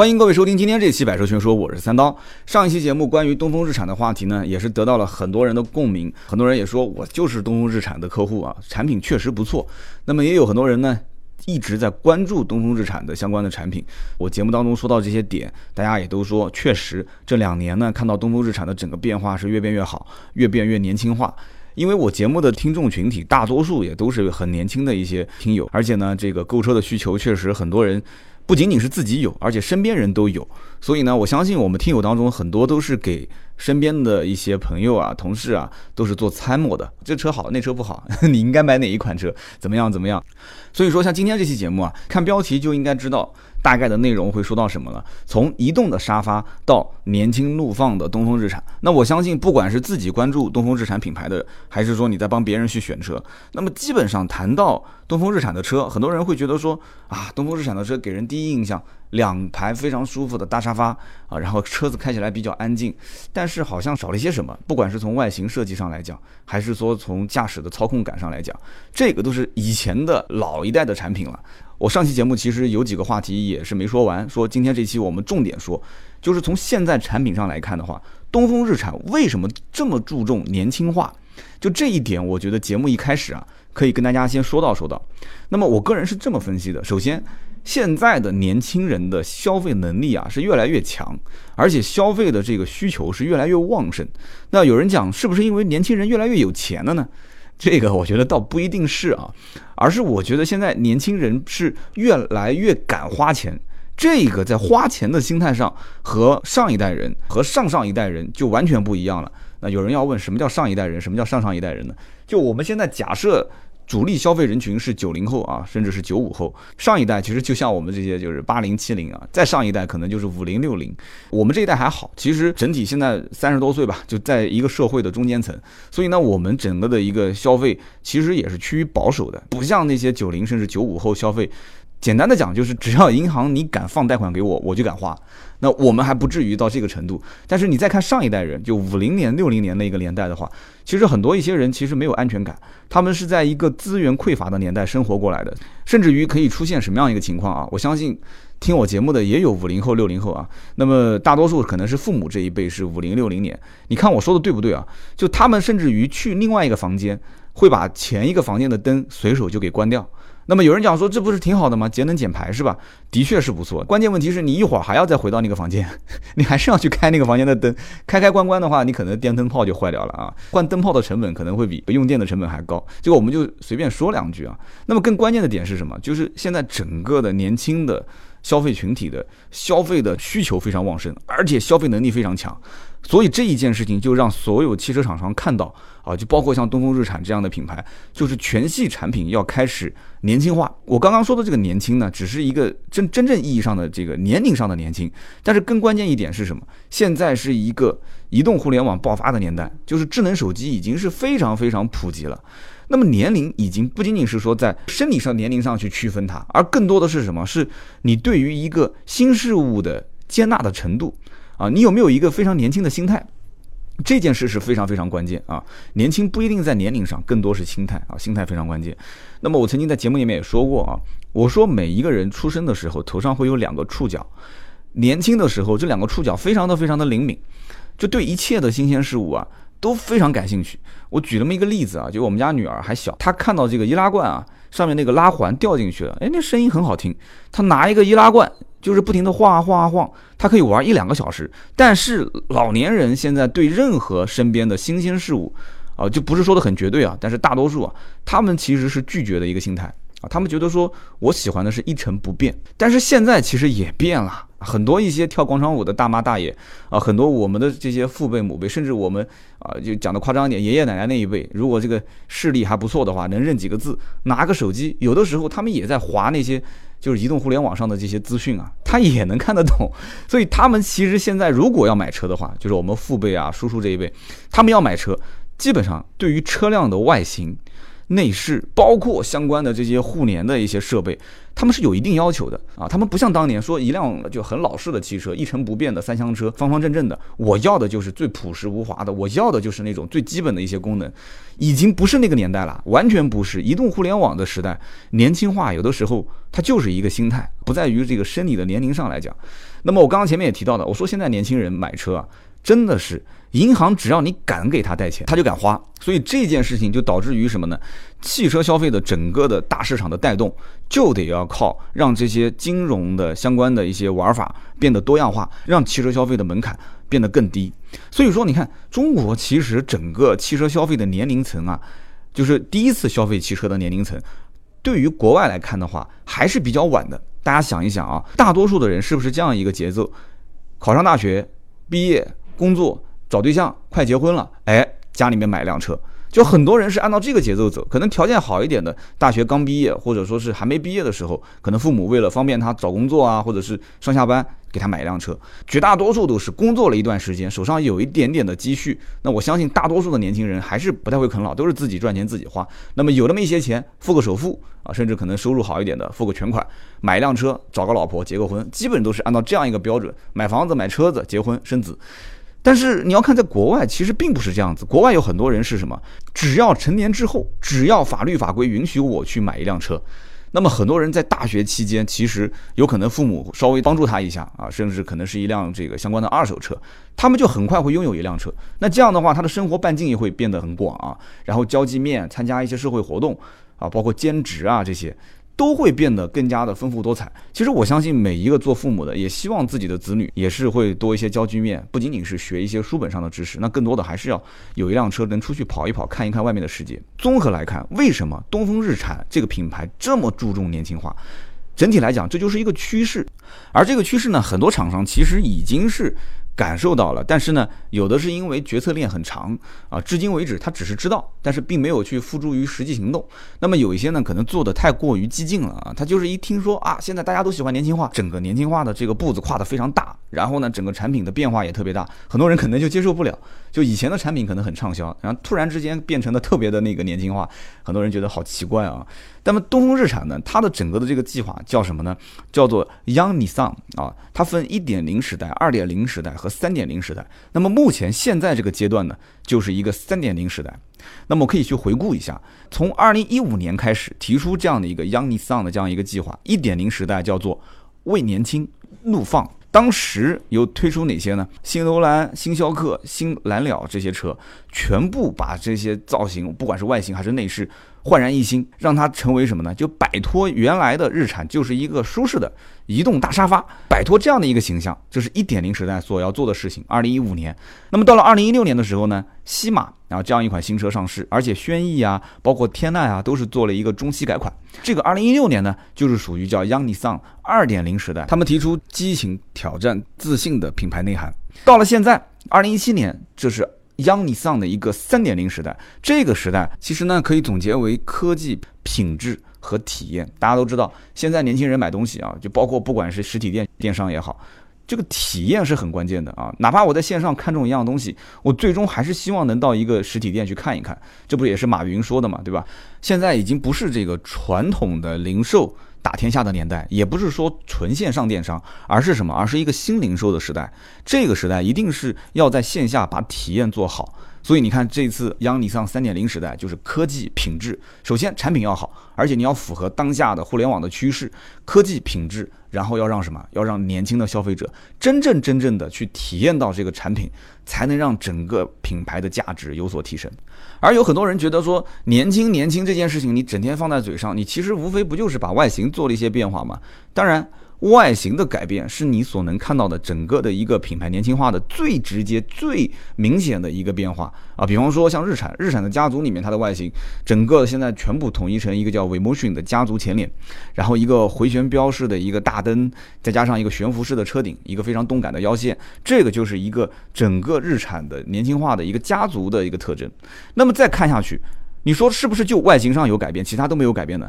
欢迎各位收听今天这期《百车全说》，我是三刀。上一期节目关于东风日产的话题呢，也是得到了很多人的共鸣，很多人也说我就是东风日产的客户啊，产品确实不错。那么也有很多人呢一直在关注东风日产的相关的产品。我节目当中说到这些点，大家也都说确实这两年呢看到东风日产的整个变化是越变越好，越变越年轻化。因为我节目的听众群体大多数也都是很年轻的一些听友，而且呢这个购车的需求确实很多人。不仅仅是自己有，而且身边人都有，所以呢，我相信我们听友当中很多都是给身边的一些朋友啊、同事啊，都是做参谋的。这车好，那车不好，你应该买哪一款车？怎么样？怎么样？所以说，像今天这期节目啊，看标题就应该知道。大概的内容会说到什么了？从移动的沙发到年轻怒放的东风日产，那我相信不管是自己关注东风日产品牌的，还是说你在帮别人去选车，那么基本上谈到东风日产的车，很多人会觉得说啊，东风日产的车给人第一印象，两排非常舒服的大沙发啊，然后车子开起来比较安静，但是好像少了些什么，不管是从外形设计上来讲，还是说从驾驶的操控感上来讲，这个都是以前的老一代的产品了。我上期节目其实有几个话题也是没说完，说今天这期我们重点说，就是从现在产品上来看的话，东风日产为什么这么注重年轻化？就这一点，我觉得节目一开始啊，可以跟大家先说到说到。那么我个人是这么分析的：首先，现在的年轻人的消费能力啊是越来越强，而且消费的这个需求是越来越旺盛。那有人讲，是不是因为年轻人越来越有钱了呢？这个我觉得倒不一定是啊，而是我觉得现在年轻人是越来越敢花钱，这个在花钱的心态上和上一代人和上上一代人就完全不一样了。那有人要问，什么叫上一代人，什么叫上上一代人呢？就我们现在假设。主力消费人群是九零后啊，甚至是九五后。上一代其实就像我们这些就是八零七零啊，再上一代可能就是五零六零。我们这一代还好，其实整体现在三十多岁吧，就在一个社会的中间层。所以呢，我们整个的一个消费其实也是趋于保守的，不像那些九零甚至九五后消费。简单的讲，就是只要银行你敢放贷款给我，我就敢花。那我们还不至于到这个程度。但是你再看上一代人，就五零年、六零年那个年代的话，其实很多一些人其实没有安全感，他们是在一个资源匮乏的年代生活过来的，甚至于可以出现什么样一个情况啊？我相信听我节目的也有五零后、六零后啊。那么大多数可能是父母这一辈是五零、六零年。你看我说的对不对啊？就他们甚至于去另外一个房间，会把前一个房间的灯随手就给关掉。那么有人讲说，这不是挺好的吗？节能减排是吧？的确是不错。关键问题是你一会儿还要再回到那个房间，你还是要去开那个房间的灯，开开关关的话，你可能电灯泡就坏掉了啊。换灯泡的成本可能会比用电的成本还高。这个我们就随便说两句啊。那么更关键的点是什么？就是现在整个的年轻的消费群体的消费的需求非常旺盛，而且消费能力非常强。所以这一件事情就让所有汽车厂商看到啊，就包括像东风日产这样的品牌，就是全系产品要开始年轻化。我刚刚说的这个年轻呢，只是一个真真正意义上的这个年龄上的年轻，但是更关键一点是什么？现在是一个移动互联网爆发的年代，就是智能手机已经是非常非常普及了。那么年龄已经不仅仅是说在生理上年龄上去区分它，而更多的是什么？是你对于一个新事物的接纳的程度。啊，你有没有一个非常年轻的心态？这件事是非常非常关键啊！年轻不一定在年龄上，更多是心态啊，心态非常关键。那么我曾经在节目里面也说过啊，我说每一个人出生的时候头上会有两个触角，年轻的时候这两个触角非常的非常的灵敏，就对一切的新鲜事物啊都非常感兴趣。我举那么一个例子啊，就我们家女儿还小，她看到这个易拉罐啊上面那个拉环掉进去了，哎，那声音很好听，她拿一个易拉罐。就是不停的晃啊晃啊晃，它可以玩一两个小时。但是老年人现在对任何身边的新鲜事物，啊，就不是说的很绝对啊，但是大多数啊，他们其实是拒绝的一个心态啊。他们觉得说我喜欢的是一成不变。但是现在其实也变了，很多一些跳广场舞的大妈大爷啊，很多我们的这些父辈母辈，甚至我们啊，就讲的夸张一点，爷爷奶奶那一辈，如果这个视力还不错的话，能认几个字，拿个手机，有的时候他们也在划那些。就是移动互联网上的这些资讯啊，他也能看得懂，所以他们其实现在如果要买车的话，就是我们父辈啊、叔叔这一辈，他们要买车，基本上对于车辆的外形，内饰，包括相关的这些互联的一些设备，他们是有一定要求的啊。他们不像当年说一辆就很老式的汽车，一成不变的三厢车，方方正正的，我要的就是最朴实无华的，我要的就是那种最基本的一些功能，已经不是那个年代了，完全不是。移动互联网的时代，年轻化有的时候它就是一个心态，不在于这个生理的年龄上来讲。那么我刚刚前面也提到的，我说现在年轻人买车啊，真的是。银行只要你敢给他贷钱，他就敢花，所以这件事情就导致于什么呢？汽车消费的整个的大市场的带动，就得要靠让这些金融的相关的一些玩法变得多样化，让汽车消费的门槛变得更低。所以说，你看中国其实整个汽车消费的年龄层啊，就是第一次消费汽车的年龄层，对于国外来看的话，还是比较晚的。大家想一想啊，大多数的人是不是这样一个节奏？考上大学，毕业，工作。找对象，快结婚了，哎，家里面买一辆车，就很多人是按照这个节奏走。可能条件好一点的，大学刚毕业，或者说是还没毕业的时候，可能父母为了方便他找工作啊，或者是上下班，给他买一辆车。绝大多数都是工作了一段时间，手上有一点点的积蓄。那我相信大多数的年轻人还是不太会啃老，都是自己赚钱自己花。那么有那么一些钱，付个首付啊，甚至可能收入好一点的，付个全款，买一辆车，找个老婆，结个婚，基本都是按照这样一个标准，买房子、买车子、结婚、生子。但是你要看，在国外其实并不是这样子。国外有很多人是什么？只要成年之后，只要法律法规允许我去买一辆车，那么很多人在大学期间，其实有可能父母稍微帮助他一下啊，甚至可能是一辆这个相关的二手车，他们就很快会拥有一辆车。那这样的话，他的生活半径也会变得很广啊，然后交际面、参加一些社会活动啊，包括兼职啊这些。都会变得更加的丰富多彩。其实我相信每一个做父母的，也希望自己的子女也是会多一些交际面，不仅仅是学一些书本上的知识，那更多的还是要有一辆车能出去跑一跑，看一看外面的世界。综合来看，为什么东风日产这个品牌这么注重年轻化？整体来讲，这就是一个趋势。而这个趋势呢，很多厂商其实已经是。感受到了，但是呢，有的是因为决策链很长啊，至今为止他只是知道，但是并没有去付诸于实际行动。那么有一些呢，可能做的太过于激进了啊，他就是一听说啊，现在大家都喜欢年轻化，整个年轻化的这个步子跨得非常大，然后呢，整个产品的变化也特别大，很多人可能就接受不了。就以前的产品可能很畅销，然后突然之间变成了特别的那个年轻化，很多人觉得好奇怪啊。那么东风日产呢，它的整个的这个计划叫什么呢？叫做 Young Nissan 啊，它分1.0时代、2.0时代和3.0时代。那么目前现在这个阶段呢，就是一个3.0时代。那么我可以去回顾一下，从2015年开始提出这样的一个 Young Nissan 的这样一个计划，1.0时代叫做为年轻怒放。当时有推出哪些呢？新楼兰、新逍客、新蓝鸟这些车，全部把这些造型，不管是外形还是内饰。焕然一新，让它成为什么呢？就摆脱原来的日产就是一个舒适的移动大沙发，摆脱这样的一个形象，这是一点零时代所要做的事情。二零一五年，那么到了二零一六年的时候呢，西马啊这样一款新车上市，而且轩逸啊，包括天籁啊，都是做了一个中期改款。这个二零一六年呢，就是属于叫 Young Nissan 二点零时代，他们提出激情、挑战、自信的品牌内涵。到了现在，二零一七年，这是。Youngness 的一个三点零时代，这个时代其实呢可以总结为科技、品质和体验。大家都知道，现在年轻人买东西啊，就包括不管是实体店、电商也好，这个体验是很关键的啊。哪怕我在线上看中一样东西，我最终还是希望能到一个实体店去看一看。这不也是马云说的嘛，对吧？现在已经不是这个传统的零售。打天下的年代，也不是说纯线上电商，而是什么？而是一个新零售的时代。这个时代一定是要在线下把体验做好。所以你看，这次央尼桑三点零时代就是科技品质。首先产品要好，而且你要符合当下的互联网的趋势，科技品质，然后要让什么？要让年轻的消费者真正真正的去体验到这个产品，才能让整个品牌的价值有所提升。而有很多人觉得说，年轻年轻这件事情，你整天放在嘴上，你其实无非不就是把外形做了一些变化嘛？当然。外形的改变是你所能看到的整个的一个品牌年轻化的最直接、最明显的一个变化啊！比方说像日产，日产的家族里面，它的外形整个现在全部统一成一个叫 Vemotion 的家族前脸，然后一个回旋标式的一个大灯，再加上一个悬浮式的车顶，一个非常动感的腰线，这个就是一个整个日产的年轻化的一个家族的一个特征。那么再看下去，你说是不是就外形上有改变，其他都没有改变呢？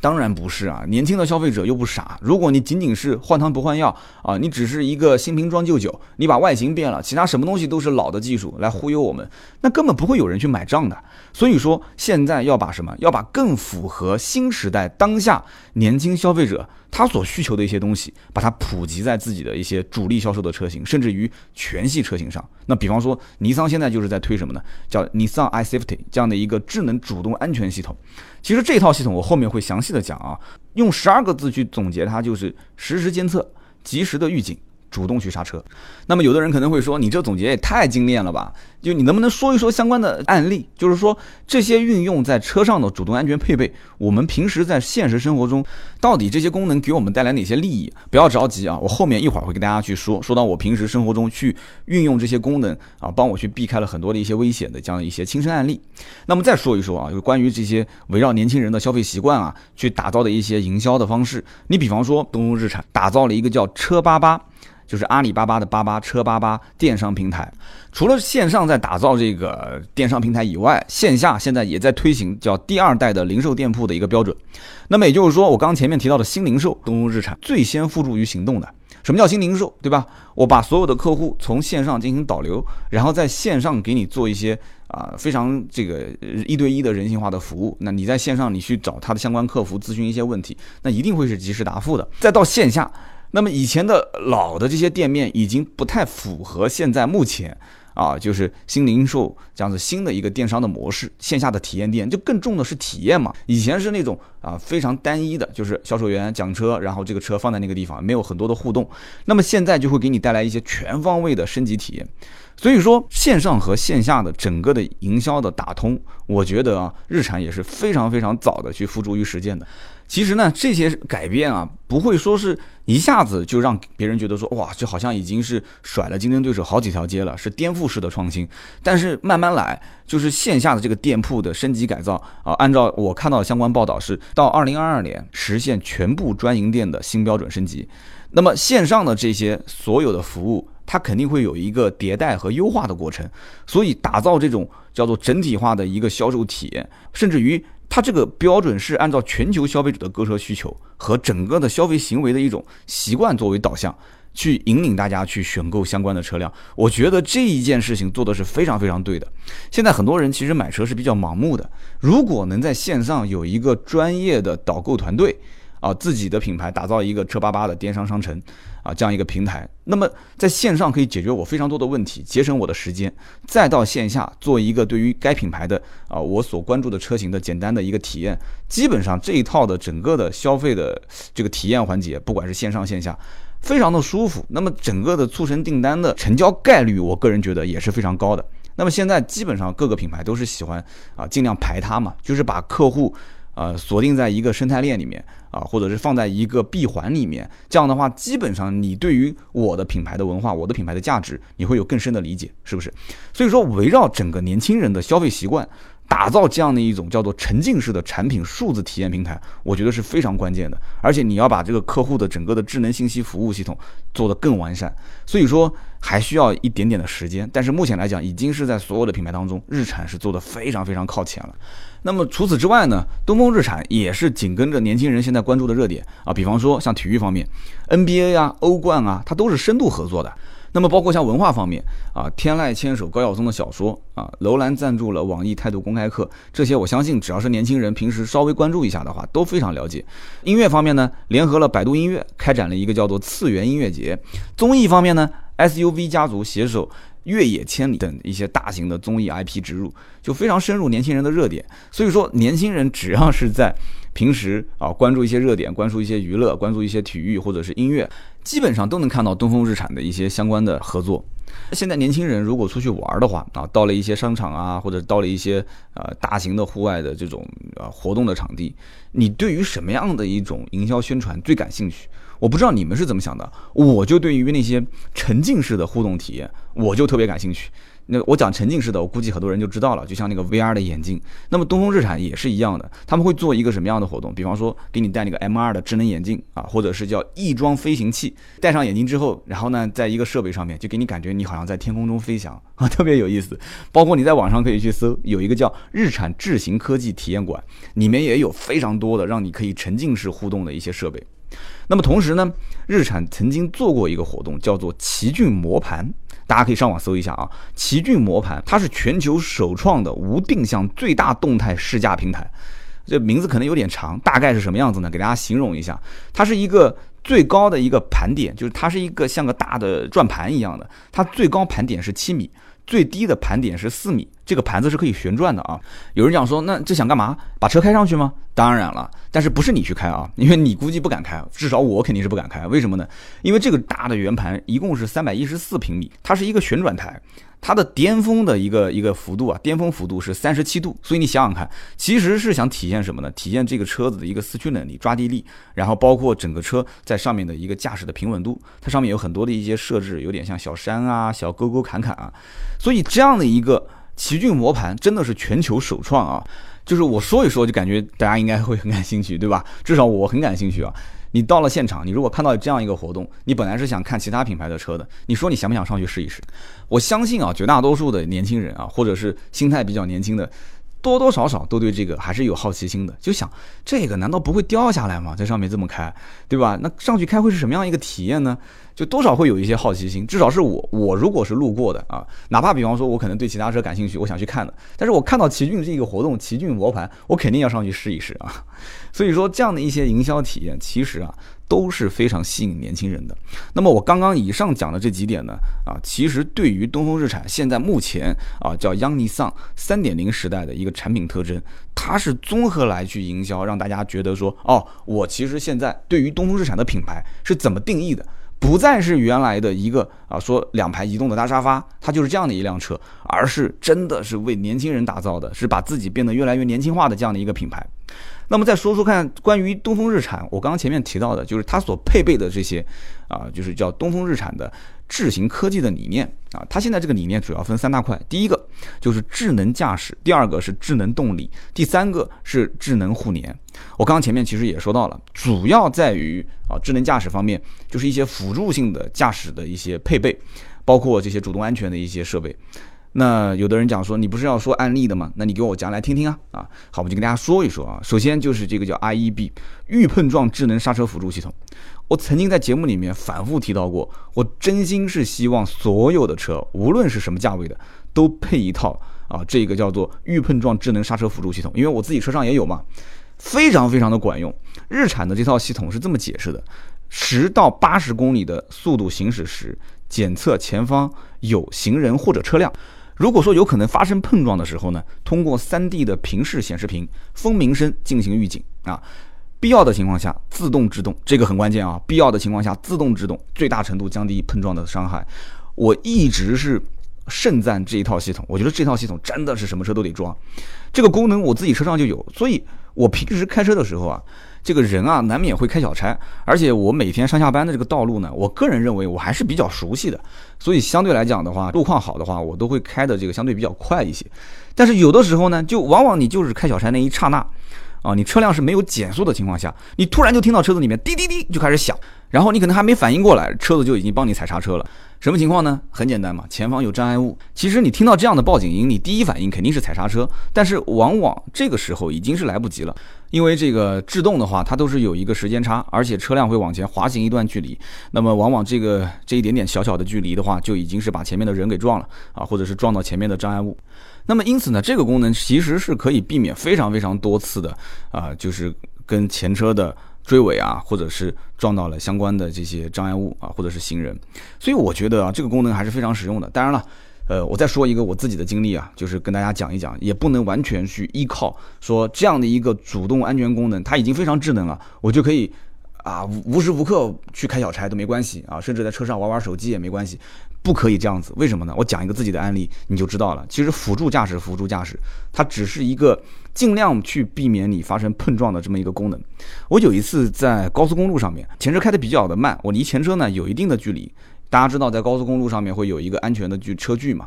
当然不是啊，年轻的消费者又不傻。如果你仅仅是换汤不换药啊，你只是一个新瓶装旧酒，你把外形变了，其他什么东西都是老的技术来忽悠我们，那根本不会有人去买账的。所以说，现在要把什么？要把更符合新时代当下年轻消费者它所需求的一些东西，把它普及在自己的一些主力销售的车型，甚至于全系车型上。那比方说，尼桑现在就是在推什么呢？叫 Nissan iSafety 这样的一个智能主动安全系统。其实这套系统我后面会详细的讲啊，用十二个字去总结它，就是实时监测、及时的预警。主动去刹车，那么有的人可能会说，你这总结也太精炼了吧？就你能不能说一说相关的案例？就是说这些运用在车上的主动安全配备，我们平时在现实生活中，到底这些功能给我们带来哪些利益？不要着急啊，我后面一会儿会给大家去说，说到我平时生活中去运用这些功能啊，帮我去避开了很多的一些危险的这样的一些亲身案例。那么再说一说啊，就关于这些围绕年轻人的消费习惯啊，去打造的一些营销的方式。你比方说东风日产打造了一个叫车八八。就是阿里巴巴的八八车八八电商平台，除了线上在打造这个电商平台以外，线下现在也在推行叫第二代的零售店铺的一个标准。那么也就是说，我刚前面提到的新零售，东风日产最先付诸于行动的。什么叫新零售，对吧？我把所有的客户从线上进行导流，然后在线上给你做一些啊非常这个一对一的人性化的服务。那你在线上你去找他的相关客服咨询一些问题，那一定会是及时答复的。再到线下。那么以前的老的这些店面已经不太符合现在目前啊，就是新零售这样子新的一个电商的模式，线下的体验店就更重的是体验嘛。以前是那种啊非常单一的，就是销售员讲车，然后这个车放在那个地方，没有很多的互动。那么现在就会给你带来一些全方位的升级体验。所以说，线上和线下的整个的营销的打通，我觉得啊，日产也是非常非常早的去付诸于实践的。其实呢，这些改变啊，不会说是一下子就让别人觉得说，哇，这好像已经是甩了竞争对手好几条街了，是颠覆式的创新。但是慢慢来，就是线下的这个店铺的升级改造啊，按照我看到的相关报道，是到二零二二年实现全部专营店的新标准升级。那么线上的这些所有的服务。它肯定会有一个迭代和优化的过程，所以打造这种叫做整体化的一个销售体验，甚至于它这个标准是按照全球消费者的购车需求和整个的消费行为的一种习惯作为导向，去引领大家去选购相关的车辆。我觉得这一件事情做的是非常非常对的。现在很多人其实买车是比较盲目的，如果能在线上有一个专业的导购团队。啊，自己的品牌打造一个车巴巴的电商商城，啊，这样一个平台，那么在线上可以解决我非常多的问题，节省我的时间，再到线下做一个对于该品牌的啊我所关注的车型的简单的一个体验，基本上这一套的整个的消费的这个体验环节，不管是线上线下，非常的舒服。那么整个的促成订单的成交概率，我个人觉得也是非常高的。那么现在基本上各个品牌都是喜欢啊尽量排他嘛，就是把客户。呃，锁定在一个生态链里面啊，或者是放在一个闭环里面，这样的话，基本上你对于我的品牌的文化、我的品牌的价值，你会有更深的理解，是不是？所以说，围绕整个年轻人的消费习惯。打造这样的一种叫做沉浸式的产品数字体验平台，我觉得是非常关键的。而且你要把这个客户的整个的智能信息服务系统做得更完善，所以说还需要一点点的时间。但是目前来讲，已经是在所有的品牌当中，日产是做得非常非常靠前了。那么除此之外呢，东风日产也是紧跟着年轻人现在关注的热点啊，比方说像体育方面，NBA 啊、欧冠啊，它都是深度合作的。那么包括像文化方面啊，天籁牵手高晓松的小说啊，楼兰赞助了网易态度公开课，这些我相信只要是年轻人平时稍微关注一下的话，都非常了解。音乐方面呢，联合了百度音乐开展了一个叫做次元音乐节。综艺方面呢，SUV 家族携手越野千里等一些大型的综艺 IP 植入，就非常深入年轻人的热点。所以说，年轻人只要是在平时啊关注一些热点，关注一些娱乐，关注一些体育或者是音乐。基本上都能看到东风日产的一些相关的合作。现在年轻人如果出去玩的话啊，到了一些商场啊，或者到了一些呃大型的户外的这种呃活动的场地，你对于什么样的一种营销宣传最感兴趣？我不知道你们是怎么想的，我就对于那些沉浸式的互动体验，我就特别感兴趣。那我讲沉浸式的，我估计很多人就知道了，就像那个 VR 的眼镜。那么东风日产也是一样的，他们会做一个什么样的活动？比方说给你戴那个 M2 的智能眼镜啊，或者是叫翼装飞行器。戴上眼镜之后，然后呢，在一个设备上面就给你感觉你好像在天空中飞翔啊，特别有意思。包括你在网上可以去搜，有一个叫日产智行科技体验馆，里面也有非常多的让你可以沉浸式互动的一些设备。那么同时呢，日产曾经做过一个活动，叫做奇骏磨盘。大家可以上网搜一下啊，奇骏磨盘，它是全球首创的无定向最大动态试驾平台。这名字可能有点长，大概是什么样子呢？给大家形容一下，它是一个最高的一个盘点，就是它是一个像个大的转盘一样的，它最高盘点是七米。最低的盘点是四米，这个盘子是可以旋转的啊。有人讲说，那这想干嘛？把车开上去吗？当然了，但是不是你去开啊？因为你估计不敢开，至少我肯定是不敢开。为什么呢？因为这个大的圆盘一共是三百一十四平米，它是一个旋转台。它的巅峰的一个一个幅度啊，巅峰幅度是三十七度，所以你想想看，其实是想体现什么呢？体现这个车子的一个四驱能力、抓地力，然后包括整个车在上面的一个驾驶的平稳度。它上面有很多的一些设置，有点像小山啊、小沟沟坎坎啊，所以这样的一个奇骏磨盘真的是全球首创啊！就是我说一说，就感觉大家应该会很感兴趣，对吧？至少我很感兴趣啊。你到了现场，你如果看到这样一个活动，你本来是想看其他品牌的车的，你说你想不想上去试一试？我相信啊，绝大多数的年轻人啊，或者是心态比较年轻的，多多少少都对这个还是有好奇心的，就想这个难道不会掉下来吗？在上面这么开，对吧？那上去开会是什么样一个体验呢？就多少会有一些好奇心，至少是我，我如果是路过的啊，哪怕比方说我可能对其他车感兴趣，我想去看的，但是我看到奇骏这个活动，奇骏磨盘，我肯定要上去试一试啊。所以说这样的一些营销体验，其实啊。都是非常吸引年轻人的。那么我刚刚以上讲的这几点呢，啊，其实对于东风日产现在目前啊叫 Young Nissan 三点零时代的一个产品特征，它是综合来去营销，让大家觉得说，哦，我其实现在对于东风日产的品牌是怎么定义的？不再是原来的一个啊说两排移动的大沙发，它就是这样的一辆车，而是真的是为年轻人打造的，是把自己变得越来越年轻化的这样的一个品牌。那么再说说看，关于东风日产，我刚刚前面提到的，就是它所配备的这些，啊，就是叫东风日产的智行科技的理念啊。它现在这个理念主要分三大块，第一个就是智能驾驶，第二个是智能动力，第三个是智能互联。我刚刚前面其实也说到了，主要在于啊智能驾驶方面，就是一些辅助性的驾驶的一些配备，包括这些主动安全的一些设备。那有的人讲说，你不是要说案例的吗？那你给我讲来听听啊！啊，好，我就跟大家说一说啊。首先就是这个叫 IEB 预碰撞智能刹车辅助系统。我曾经在节目里面反复提到过，我真心是希望所有的车，无论是什么价位的，都配一套啊，这个叫做预碰撞智能刹车辅助系统。因为我自己车上也有嘛，非常非常的管用。日产的这套系统是这么解释的：十到八十公里的速度行驶时，检测前方有行人或者车辆。如果说有可能发生碰撞的时候呢，通过 3D 的平视显示屏蜂鸣声进行预警啊，必要的情况下自动制动，这个很关键啊，必要的情况下自动制动，最大程度降低碰撞的伤害。我一直是盛赞这一套系统，我觉得这套系统真的是什么车都得装，这个功能我自己车上就有，所以我平时开车的时候啊。这个人啊，难免会开小差，而且我每天上下班的这个道路呢，我个人认为我还是比较熟悉的，所以相对来讲的话，路况好的话，我都会开的这个相对比较快一些。但是有的时候呢，就往往你就是开小差那一刹那，啊，你车辆是没有减速的情况下，你突然就听到车子里面滴滴滴就开始响，然后你可能还没反应过来，车子就已经帮你踩刹车了。什么情况呢？很简单嘛，前方有障碍物。其实你听到这样的报警音，你第一反应肯定是踩刹车，但是往往这个时候已经是来不及了，因为这个制动的话，它都是有一个时间差，而且车辆会往前滑行一段距离。那么往往这个这一点点小小的距离的话，就已经是把前面的人给撞了啊，或者是撞到前面的障碍物。那么因此呢，这个功能其实是可以避免非常非常多次的啊，就是跟前车的。追尾啊，或者是撞到了相关的这些障碍物啊，或者是行人，所以我觉得啊，这个功能还是非常实用的。当然了，呃，我再说一个我自己的经历啊，就是跟大家讲一讲，也不能完全去依靠说这样的一个主动安全功能，它已经非常智能了，我就可以啊无时无刻去开小差都没关系啊，甚至在车上玩玩手机也没关系。不可以这样子，为什么呢？我讲一个自己的案例，你就知道了。其实辅助驾驶，辅助驾驶，它只是一个尽量去避免你发生碰撞的这么一个功能。我有一次在高速公路上面，前车开的比较的慢，我离前车呢有一定的距离，大家知道，在高速公路上面会有一个安全的距车距嘛。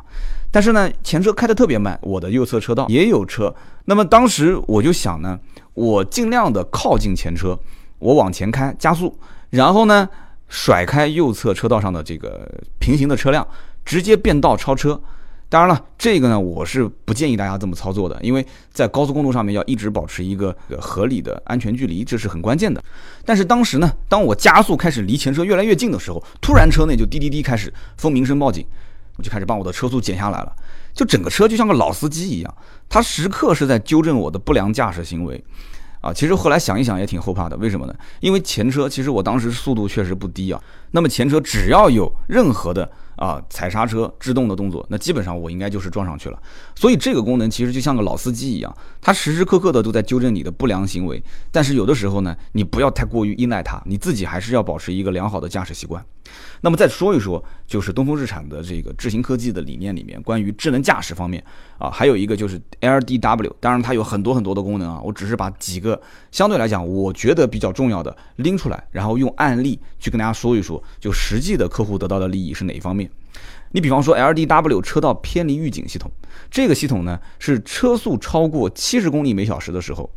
但是呢，前车开得特别慢，我的右侧车道也有车。那么当时我就想呢，我尽量的靠近前车，我往前开加速，然后呢甩开右侧车道上的这个平行的车辆，直接变道超车。当然了，这个呢，我是不建议大家这么操作的，因为在高速公路上面要一直保持一个合理的安全距离，这是很关键的。但是当时呢，当我加速开始离前车越来越近的时候，突然车内就滴滴滴开始蜂鸣声报警，我就开始把我的车速减下来了，就整个车就像个老司机一样，他时刻是在纠正我的不良驾驶行为。啊，其实后来想一想也挺后怕的，为什么呢？因为前车其实我当时速度确实不低啊，那么前车只要有任何的。啊，踩刹车制动的动作，那基本上我应该就是撞上去了。所以这个功能其实就像个老司机一样，它时时刻刻的都在纠正你的不良行为。但是有的时候呢，你不要太过于依赖它，你自己还是要保持一个良好的驾驶习惯。那么再说一说，就是东风日产的这个智行科技的理念里面，关于智能驾驶方面啊，还有一个就是 LDW，当然它有很多很多的功能啊，我只是把几个相对来讲我觉得比较重要的拎出来，然后用案例去跟大家说一说，就实际的客户得到的利益是哪一方面。你比方说 LDW 车道偏离预警系统，这个系统呢是车速超过七十公里每小时的时候，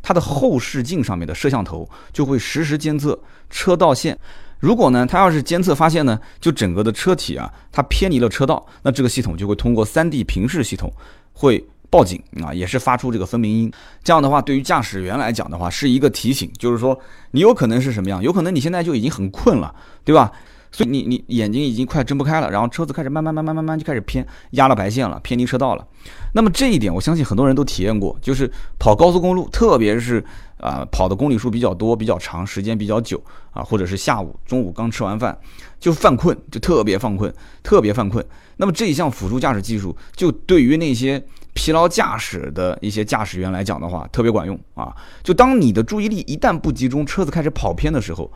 它的后视镜上面的摄像头就会实时监测车道线。如果呢它要是监测发现呢，就整个的车体啊它偏离了车道，那这个系统就会通过 3D 平视系统会报警啊，也是发出这个分鸣音。这样的话，对于驾驶员来讲的话是一个提醒，就是说你有可能是什么样？有可能你现在就已经很困了，对吧？所以你你眼睛已经快睁不开了，然后车子开始慢慢慢慢慢慢就开始偏，压了白线了，偏离车道了。那么这一点，我相信很多人都体验过，就是跑高速公路，特别是啊跑的公里数比较多、比较长、时间比较久啊，或者是下午、中午刚吃完饭就犯困，就特别犯困，特别犯困。那么这一项辅助驾驶技术，就对于那些疲劳驾驶的一些驾驶员来讲的话，特别管用啊。就当你的注意力一旦不集中，车子开始跑偏的时候。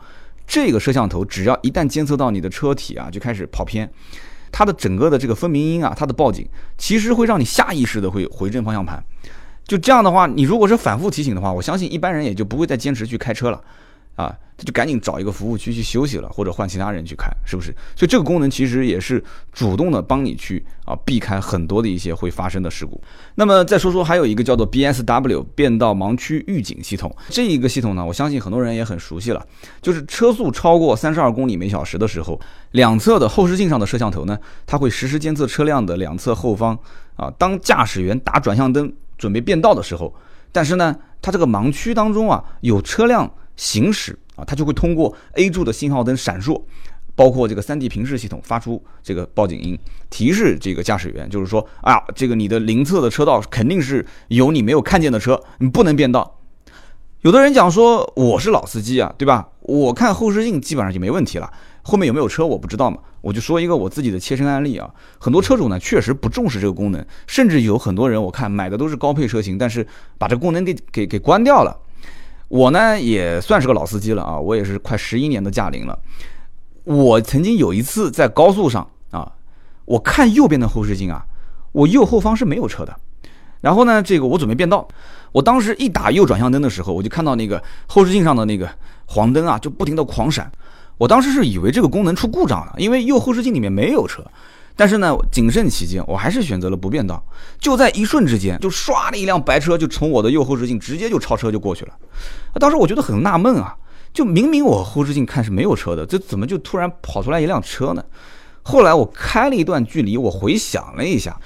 这个摄像头只要一旦监测到你的车体啊，就开始跑偏，它的整个的这个分鸣音啊，它的报警，其实会让你下意识的会回正方向盘。就这样的话，你如果是反复提醒的话，我相信一般人也就不会再坚持去开车了。啊，他就赶紧找一个服务区去休息了，或者换其他人去开，是不是？所以这个功能其实也是主动的帮你去啊避开很多的一些会发生的事故。那么再说说还有一个叫做 BSW 变道盲区预警系统，这一个系统呢，我相信很多人也很熟悉了，就是车速超过三十二公里每小时的时候，两侧的后视镜上的摄像头呢，它会实时监测车辆的两侧后方啊，当驾驶员打转向灯准备变道的时候，但是呢，它这个盲区当中啊有车辆。行驶啊，它就会通过 A 柱的信号灯闪烁，包括这个 3D 平视系统发出这个报警音，提示这个驾驶员，就是说啊，这个你的邻侧的车道肯定是有你没有看见的车，你不能变道。有的人讲说我是老司机啊，对吧？我看后视镜基本上就没问题了，后面有没有车我不知道嘛。我就说一个我自己的切身案例啊，很多车主呢确实不重视这个功能，甚至有很多人我看买的都是高配车型，但是把这个功能给给给关掉了。我呢也算是个老司机了啊，我也是快十一年的驾龄了。我曾经有一次在高速上啊，我看右边的后视镜啊，我右后方是没有车的。然后呢，这个我准备变道，我当时一打右转向灯的时候，我就看到那个后视镜上的那个黄灯啊，就不停的狂闪。我当时是以为这个功能出故障了，因为右后视镜里面没有车。但是呢，谨慎起见，我还是选择了不变道。就在一瞬之间，就唰的一辆白车就从我的右后视镜直接就超车就过去了。当时我觉得很纳闷啊，就明明我后视镜看是没有车的，这怎么就突然跑出来一辆车呢？后来我开了一段距离，我回想了一下，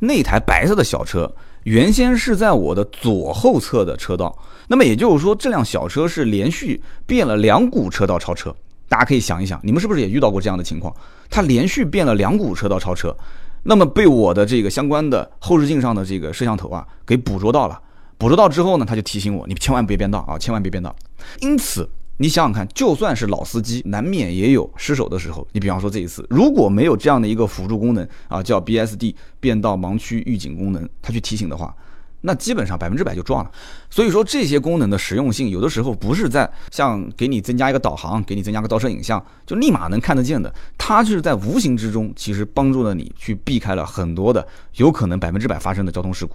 那台白色的小车原先是在我的左后侧的车道，那么也就是说，这辆小车是连续变了两股车道超车。大家可以想一想，你们是不是也遇到过这样的情况？它连续变了两股车道超车，那么被我的这个相关的后视镜上的这个摄像头啊给捕捉到了。捕捉到之后呢，他就提醒我，你千万别变道啊，千万别变道。因此，你想想看，就算是老司机，难免也有失手的时候。你比方说这一次，如果没有这样的一个辅助功能啊，叫 BSD 变道盲区预警功能，它去提醒的话。那基本上百分之百就撞了，所以说这些功能的实用性，有的时候不是在像给你增加一个导航，给你增加个倒车影像，就立马能看得见的，它就是在无形之中，其实帮助了你去避开了很多的有可能百分之百发生的交通事故。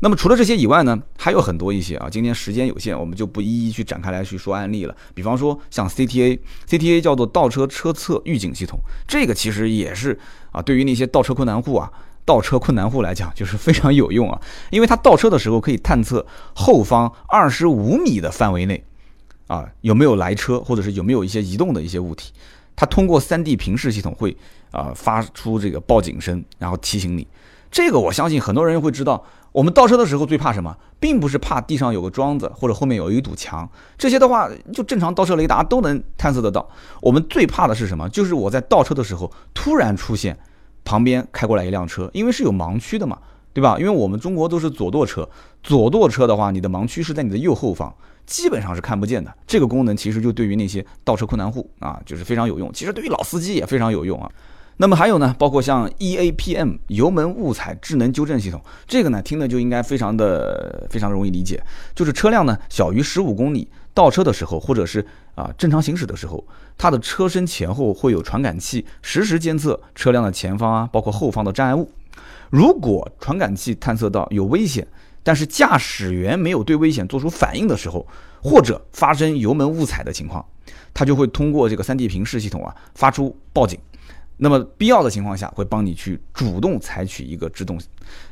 那么除了这些以外呢，还有很多一些啊。今天时间有限，我们就不一一去展开来去说案例了。比方说像 CTA，CTA 叫做倒车车侧预警系统，这个其实也是啊，对于那些倒车困难户啊，倒车困难户来讲，就是非常有用啊。因为它倒车的时候可以探测后方二十五米的范围内啊有没有来车，或者是有没有一些移动的一些物体。它通过 3D 平视系统会啊发出这个报警声，然后提醒你。这个我相信很多人会知道。我们倒车的时候最怕什么？并不是怕地上有个桩子或者后面有一堵墙，这些的话就正常倒车雷达都能探测得到。我们最怕的是什么？就是我在倒车的时候突然出现旁边开过来一辆车，因为是有盲区的嘛，对吧？因为我们中国都是左舵车，左舵车的话，你的盲区是在你的右后方，基本上是看不见的。这个功能其实就对于那些倒车困难户啊，就是非常有用。其实对于老司机也非常有用啊。那么还有呢，包括像 EAPM 油门误踩智能纠正系统，这个呢听的就应该非常的非常容易理解，就是车辆呢小于十五公里倒车的时候，或者是啊正常行驶的时候，它的车身前后会有传感器实时监测车辆的前方啊，包括后方的障碍物。如果传感器探测到有危险，但是驾驶员没有对危险做出反应的时候，或者发生油门误踩的情况，它就会通过这个 3D 平视系统啊发出报警。那么必要的情况下，会帮你去主动采取一个制动，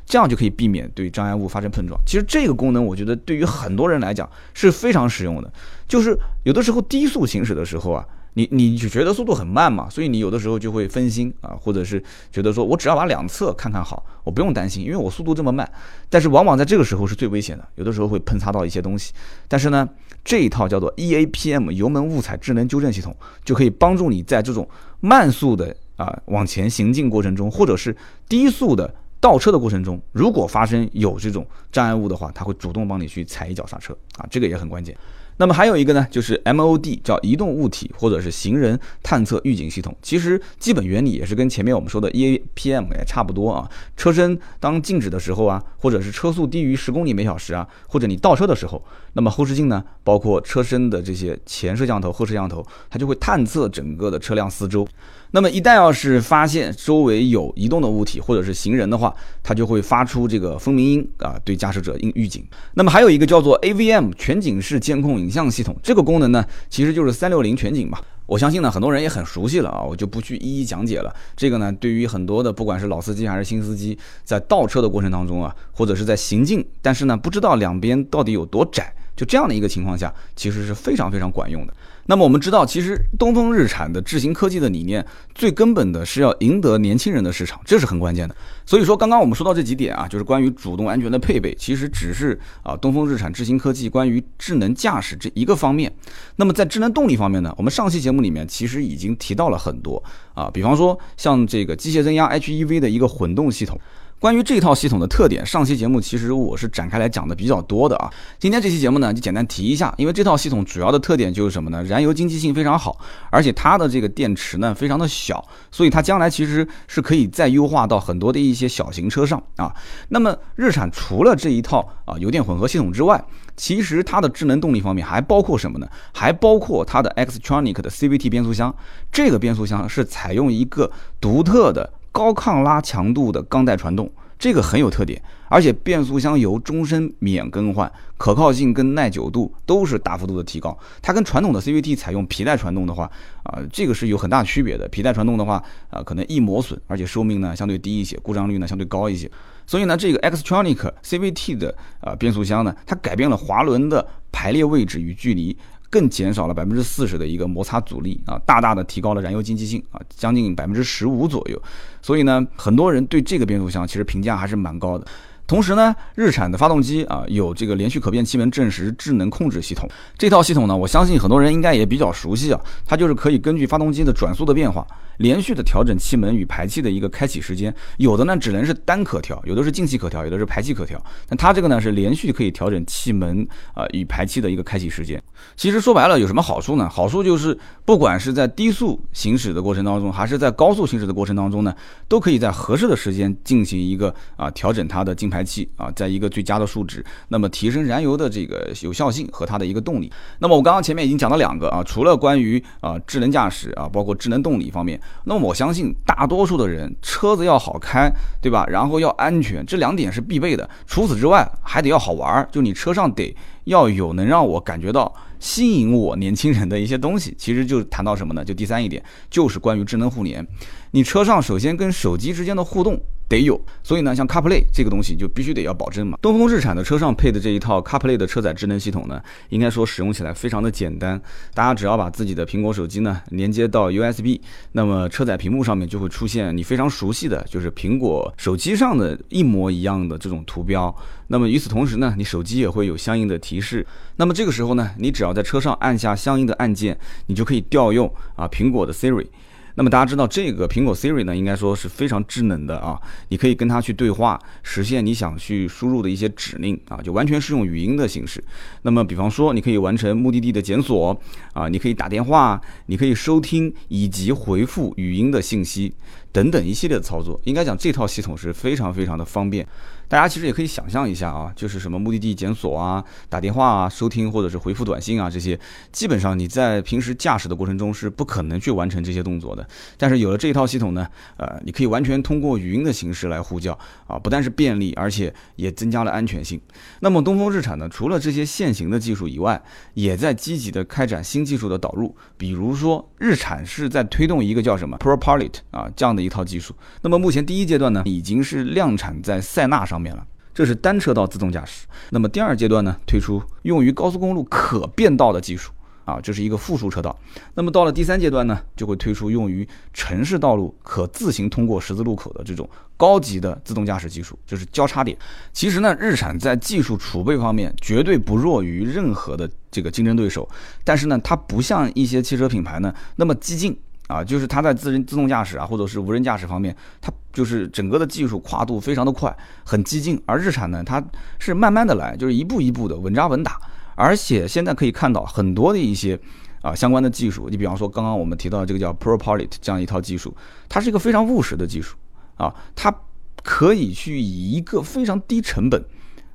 这样就可以避免对障碍物发生碰撞。其实这个功能，我觉得对于很多人来讲是非常实用的。就是有的时候低速行驶的时候啊，你你就觉得速度很慢嘛，所以你有的时候就会分心啊，或者是觉得说我只要把两侧看看好，我不用担心，因为我速度这么慢。但是往往在这个时候是最危险的，有的时候会碰擦到一些东西。但是呢，这一套叫做 EAPM 油门误踩智能纠正系统，就可以帮助你在这种慢速的。啊，往前行进过程中，或者是低速的倒车的过程中，如果发生有这种障碍物的话，它会主动帮你去踩一脚刹车啊，这个也很关键。那么还有一个呢，就是 MOD 叫移动物体或者是行人探测预警系统，其实基本原理也是跟前面我们说的 EAPM 也差不多啊。车身当静止的时候啊，或者是车速低于十公里每小时啊，或者你倒车的时候，那么后视镜呢，包括车身的这些前摄像头、后摄像头，它就会探测整个的车辆四周。那么一旦要是发现周围有移动的物体或者是行人的话，它就会发出这个蜂鸣音啊，对驾驶者应预警。那么还有一个叫做 AVM 全景式监控影像系统，这个功能呢，其实就是三六零全景嘛。我相信呢，很多人也很熟悉了啊，我就不去一一讲解了。这个呢，对于很多的不管是老司机还是新司机，在倒车的过程当中啊，或者是在行进，但是呢，不知道两边到底有多窄，就这样的一个情况下，其实是非常非常管用的。那么我们知道，其实东风日产的智行科技的理念，最根本的是要赢得年轻人的市场，这是很关键的。所以说，刚刚我们说到这几点啊，就是关于主动安全的配备，其实只是啊东风日产智行科技关于智能驾驶这一个方面。那么在智能动力方面呢，我们上期节目里面其实已经提到了很多啊，比方说像这个机械增压 HEV 的一个混动系统。关于这套系统的特点，上期节目其实我是展开来讲的比较多的啊。今天这期节目呢，就简单提一下，因为这套系统主要的特点就是什么呢？燃油经济性非常好，而且它的这个电池呢非常的小，所以它将来其实是可以再优化到很多的一些小型车上啊。那么日产除了这一套啊油电混合系统之外，其实它的智能动力方面还包括什么呢？还包括它的 Xtronic 的 CVT 变速箱，这个变速箱是采用一个独特的。高抗拉强度的钢带传动，这个很有特点，而且变速箱油终身免更换，可靠性跟耐久度都是大幅度的提高。它跟传统的 CVT 采用皮带传动的话，啊，这个是有很大区别的。皮带传动的话，啊，可能易磨损，而且寿命呢相对低一些，故障率呢相对高一些。所以呢，这个 Xtronic CVT 的啊变速箱呢，它改变了滑轮的排列位置与距离。更减少了百分之四十的一个摩擦阻力啊，大大的提高了燃油经济性啊，将近百分之十五左右。所以呢，很多人对这个变速箱其实评价还是蛮高的。同时呢，日产的发动机啊有这个连续可变气门正时智能控制系统，这套系统呢，我相信很多人应该也比较熟悉啊。它就是可以根据发动机的转速的变化，连续的调整气门与排气的一个开启时间。有的呢只能是单可调，有的是进气可调，有的是排气可调。那它这个呢是连续可以调整气门啊与排气的一个开启时间。其实说白了有什么好处呢？好处就是不管是在低速行驶的过程当中，还是在高速行驶的过程当中呢，都可以在合适的时间进行一个啊调整它的进。排气啊，在一个最佳的数值，那么提升燃油的这个有效性和它的一个动力。那么我刚刚前面已经讲了两个啊，除了关于啊智能驾驶啊，包括智能动力方面，那么我相信大多数的人车子要好开，对吧？然后要安全，这两点是必备的。除此之外，还得要好玩儿，就你车上得要有能让我感觉到。吸引我年轻人的一些东西，其实就谈到什么呢？就第三一点，就是关于智能互联。你车上首先跟手机之间的互动得有，所以呢，像 CarPlay 这个东西就必须得要保证嘛。东风日产的车上配的这一套 CarPlay 的车载智能系统呢，应该说使用起来非常的简单。大家只要把自己的苹果手机呢连接到 USB，那么车载屏幕上面就会出现你非常熟悉的就是苹果手机上的一模一样的这种图标。那么与此同时呢，你手机也会有相应的提示。那么这个时候呢，你只要在车上按下相应的按键，你就可以调用啊苹果的 Siri。那么大家知道这个苹果 Siri 呢，应该说是非常智能的啊，你可以跟它去对话，实现你想去输入的一些指令啊，就完全是用语音的形式。那么比方说，你可以完成目的地的检索啊，你可以打电话，你可以收听以及回复语音的信息等等一系列的操作。应该讲这套系统是非常非常的方便。大家其实也可以想象一下啊，就是什么目的地检索啊、打电话啊、收听或者是回复短信啊这些，基本上你在平时驾驶的过程中是不可能去完成这些动作的。但是有了这一套系统呢，呃，你可以完全通过语音的形式来呼叫啊，不但是便利，而且也增加了安全性。那么东风日产呢，除了这些现行的技术以外，也在积极的开展新技术的导入，比如说日产是在推动一个叫什么 ProPilot 啊这样的一套技术。那么目前第一阶段呢，已经是量产在塞纳上。面了，这是单车道自动驾驶。那么第二阶段呢，推出用于高速公路可变道的技术啊，这是一个复数车道。那么到了第三阶段呢，就会推出用于城市道路可自行通过十字路口的这种高级的自动驾驶技术，就是交叉点。其实呢，日产在技术储备方面绝对不弱于任何的这个竞争对手，但是呢，它不像一些汽车品牌呢那么激进。啊，就是它在自人自动驾驶啊，或者是无人驾驶方面，它就是整个的技术跨度非常的快，很激进。而日产呢，它是慢慢的来，就是一步一步的稳扎稳打。而且现在可以看到很多的一些啊相关的技术，你比方说刚刚我们提到这个叫 ProPilot 这样一套技术，它是一个非常务实的技术啊，它可以去以一个非常低成本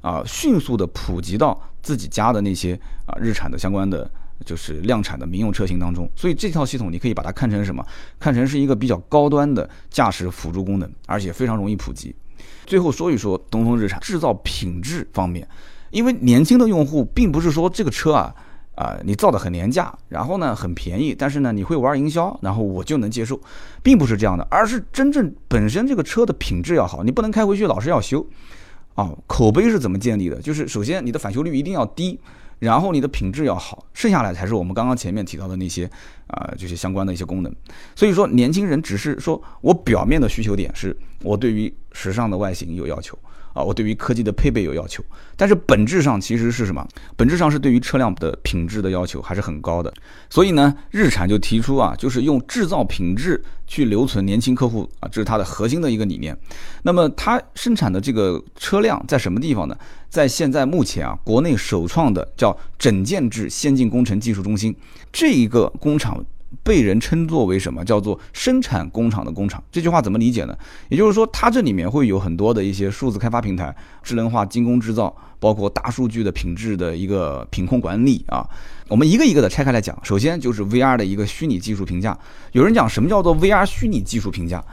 啊，迅速的普及到自己家的那些啊日产的相关的。就是量产的民用车型当中，所以这套系统你可以把它看成什么？看成是一个比较高端的驾驶辅助功能，而且非常容易普及。最后说一说东风日产制造品质方面，因为年轻的用户并不是说这个车啊啊你造的很廉价，然后呢很便宜，但是呢你会玩营销，然后我就能接受，并不是这样的，而是真正本身这个车的品质要好，你不能开回去老是要修啊。口碑是怎么建立的？就是首先你的返修率一定要低。然后你的品质要好，剩下来才是我们刚刚前面提到的那些啊，这些相关的一些功能。所以说，年轻人只是说我表面的需求点是我对于时尚的外形有要求。啊，我对于科技的配备有要求，但是本质上其实是什么？本质上是对于车辆的品质的要求还是很高的。所以呢，日产就提出啊，就是用制造品质去留存年轻客户啊，这是它的核心的一个理念。那么它生产的这个车辆在什么地方呢？在现在目前啊，国内首创的叫整件制先进工程技术中心这一个工厂。被人称作为什么叫做生产工厂的工厂？这句话怎么理解呢？也就是说，它这里面会有很多的一些数字开发平台、智能化精工制造，包括大数据的品质的一个品控管理啊。我们一个一个的拆开来讲。首先就是 VR 的一个虚拟技术评价。有人讲什么叫做 VR 虚拟技术评价？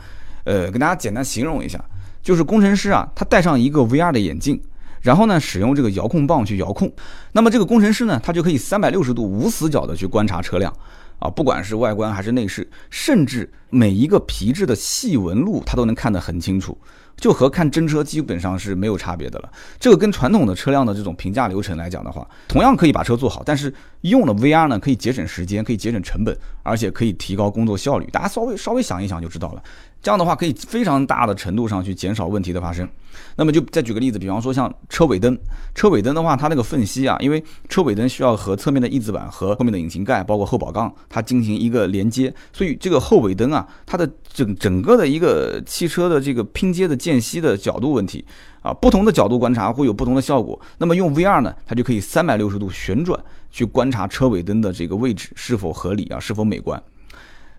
呃，跟大家简单形容一下，就是工程师啊，他戴上一个 VR 的眼镜，然后呢，使用这个遥控棒去遥控，那么这个工程师呢，他就可以三百六十度无死角的去观察车辆。啊，不管是外观还是内饰，甚至每一个皮质的细纹路，它都能看得很清楚，就和看真车基本上是没有差别的了。这个跟传统的车辆的这种评价流程来讲的话，同样可以把车做好，但是用了 VR 呢，可以节省时间，可以节省成本，而且可以提高工作效率。大家稍微稍微想一想就知道了。这样的话可以非常大的程度上去减少问题的发生。那么就再举个例子，比方说像车尾灯，车尾灯的话，它那个缝隙啊，因为车尾灯需要和侧面的翼子板和后面的引擎盖，包括后保杠，它进行一个连接，所以这个后尾灯啊，它的整整个的一个汽车的这个拼接的间隙的角度问题啊，不同的角度观察会有不同的效果。那么用 VR 呢，它就可以三百六十度旋转去观察车尾灯的这个位置是否合理啊，是否美观。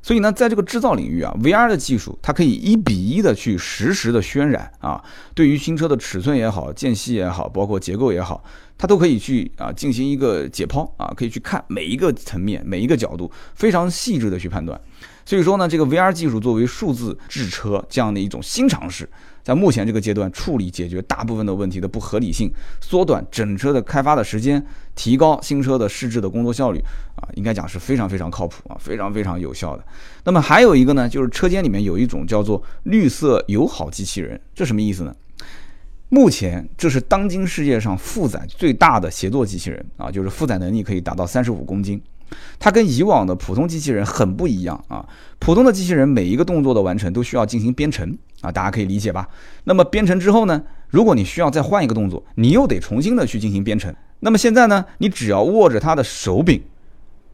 所以呢，在这个制造领域啊，VR 的技术它可以一比一的去实时的渲染啊，对于新车的尺寸也好、间隙也好，包括结构也好，它都可以去啊进行一个解剖啊，可以去看每一个层面、每一个角度，非常细致的去判断。所以说呢，这个 VR 技术作为数字制车这样的一种新尝试，在目前这个阶段处理解决大部分的问题的不合理性，缩短整车的开发的时间，提高新车的试制的工作效率啊，应该讲是非常非常靠谱啊，非常非常有效的。那么还有一个呢，就是车间里面有一种叫做绿色友好机器人，这什么意思呢？目前这是当今世界上负载最大的协作机器人啊，就是负载能力可以达到三十五公斤。它跟以往的普通机器人很不一样啊！普通的机器人每一个动作的完成都需要进行编程啊，大家可以理解吧？那么编程之后呢，如果你需要再换一个动作，你又得重新的去进行编程。那么现在呢，你只要握着它的手柄。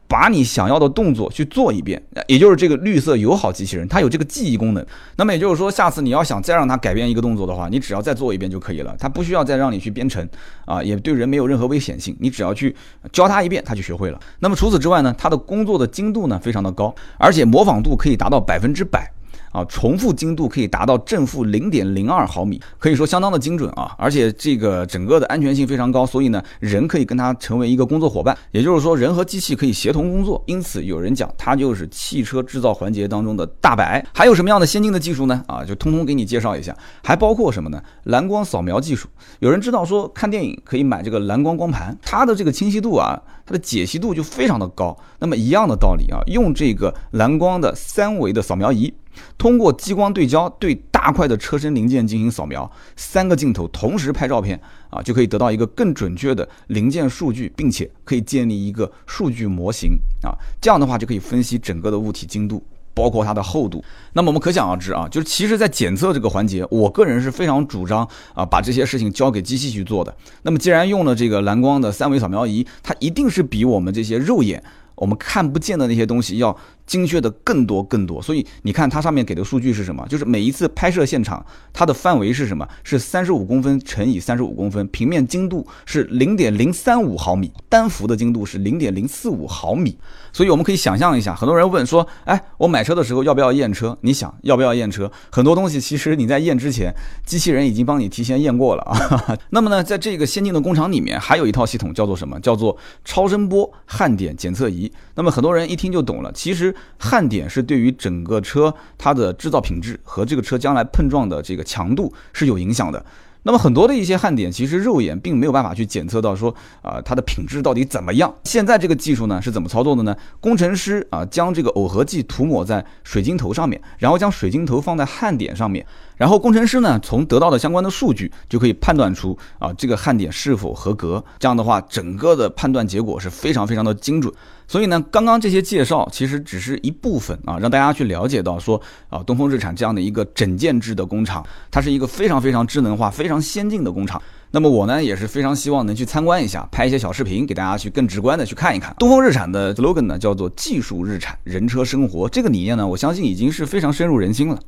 把你想要的动作去做一遍，也就是这个绿色友好机器人，它有这个记忆功能。那么也就是说，下次你要想再让它改变一个动作的话，你只要再做一遍就可以了，它不需要再让你去编程啊，也对人没有任何危险性。你只要去教它一遍，它就学会了。那么除此之外呢，它的工作的精度呢非常的高，而且模仿度可以达到百分之百。啊，重复精度可以达到正负零点零二毫米，可以说相当的精准啊！而且这个整个的安全性非常高，所以呢，人可以跟它成为一个工作伙伴，也就是说，人和机器可以协同工作。因此，有人讲它就是汽车制造环节当中的大白。还有什么样的先进的技术呢？啊，就通通给你介绍一下。还包括什么呢？蓝光扫描技术。有人知道说看电影可以买这个蓝光光盘，它的这个清晰度啊，它的解析度就非常的高。那么一样的道理啊，用这个蓝光的三维的扫描仪。通过激光对焦对大块的车身零件进行扫描，三个镜头同时拍照片啊，就可以得到一个更准确的零件数据，并且可以建立一个数据模型啊。这样的话就可以分析整个的物体精度，包括它的厚度。那么我们可想而知啊，就是其实，在检测这个环节，我个人是非常主张啊，把这些事情交给机器去做的。那么既然用了这个蓝光的三维扫描仪，它一定是比我们这些肉眼我们看不见的那些东西要。精确的更多更多，所以你看它上面给的数据是什么？就是每一次拍摄现场，它的范围是什么？是三十五公分乘以三十五公分，平面精度是零点零三五毫米，单幅的精度是零点零四五毫米。所以我们可以想象一下，很多人问说，哎，我买车的时候要不要验车？你想要不要验车？很多东西其实你在验之前，机器人已经帮你提前验过了啊。那么呢，在这个先进的工厂里面，还有一套系统叫做什么？叫做超声波焊点检测仪。那么很多人一听就懂了，其实。焊点是对于整个车它的制造品质和这个车将来碰撞的这个强度是有影响的。那么很多的一些焊点，其实肉眼并没有办法去检测到说啊它的品质到底怎么样。现在这个技术呢是怎么操作的呢？工程师啊将这个耦合剂涂抹在水晶头上面，然后将水晶头放在焊点上面，然后工程师呢从得到的相关的数据就可以判断出啊这个焊点是否合格。这样的话，整个的判断结果是非常非常的精准。所以呢，刚刚这些介绍其实只是一部分啊，让大家去了解到说啊，东风日产这样的一个整件制的工厂，它是一个非常非常智能化、非常先进的工厂。那么我呢也是非常希望能去参观一下，拍一些小视频，给大家去更直观的去看一看。东风日产的 slogan 呢叫做“技术日产，人车生活”，这个理念呢，我相信已经是非常深入人心了。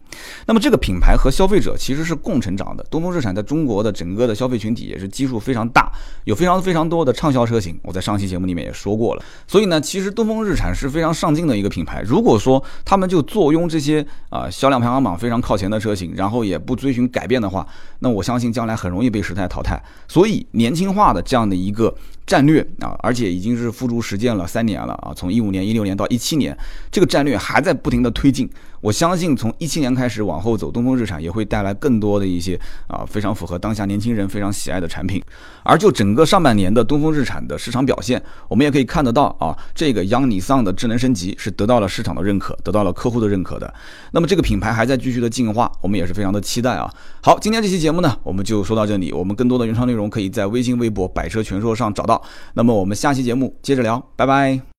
那么这个品牌和消费者其实是共成长的。东风日产在中国的整个的消费群体也是基数非常大，有非常非常多的畅销车型。我在上期节目里面也说过了。所以呢，其实东风日产是非常上进的一个品牌。如果说他们就坐拥这些啊销量排行榜非常靠前的车型，然后也不追寻改变的话，那我相信将来很容易被时代淘汰。所以年轻化的这样的一个战略啊，而且已经是付诸实践了三年了啊，从一五年、一六年到一七年，这个战略还在不停的推进。我相信从一七年开始往后走，东风日产也会带来更多的一些啊非常符合当下年轻人非常喜爱的产品。而就整个上半年的东风日产的市场表现，我们也可以看得到啊，这个央尼桑的智能升级是得到了市场的认可，得到了客户的认可的。那么这个品牌还在继续的进化，我们也是非常的期待啊。好，今天这期节目呢，我们就说到这里。我们更多的原创内容可以在微信、微博“百车全说”上找到。那么我们下期节目接着聊，拜拜。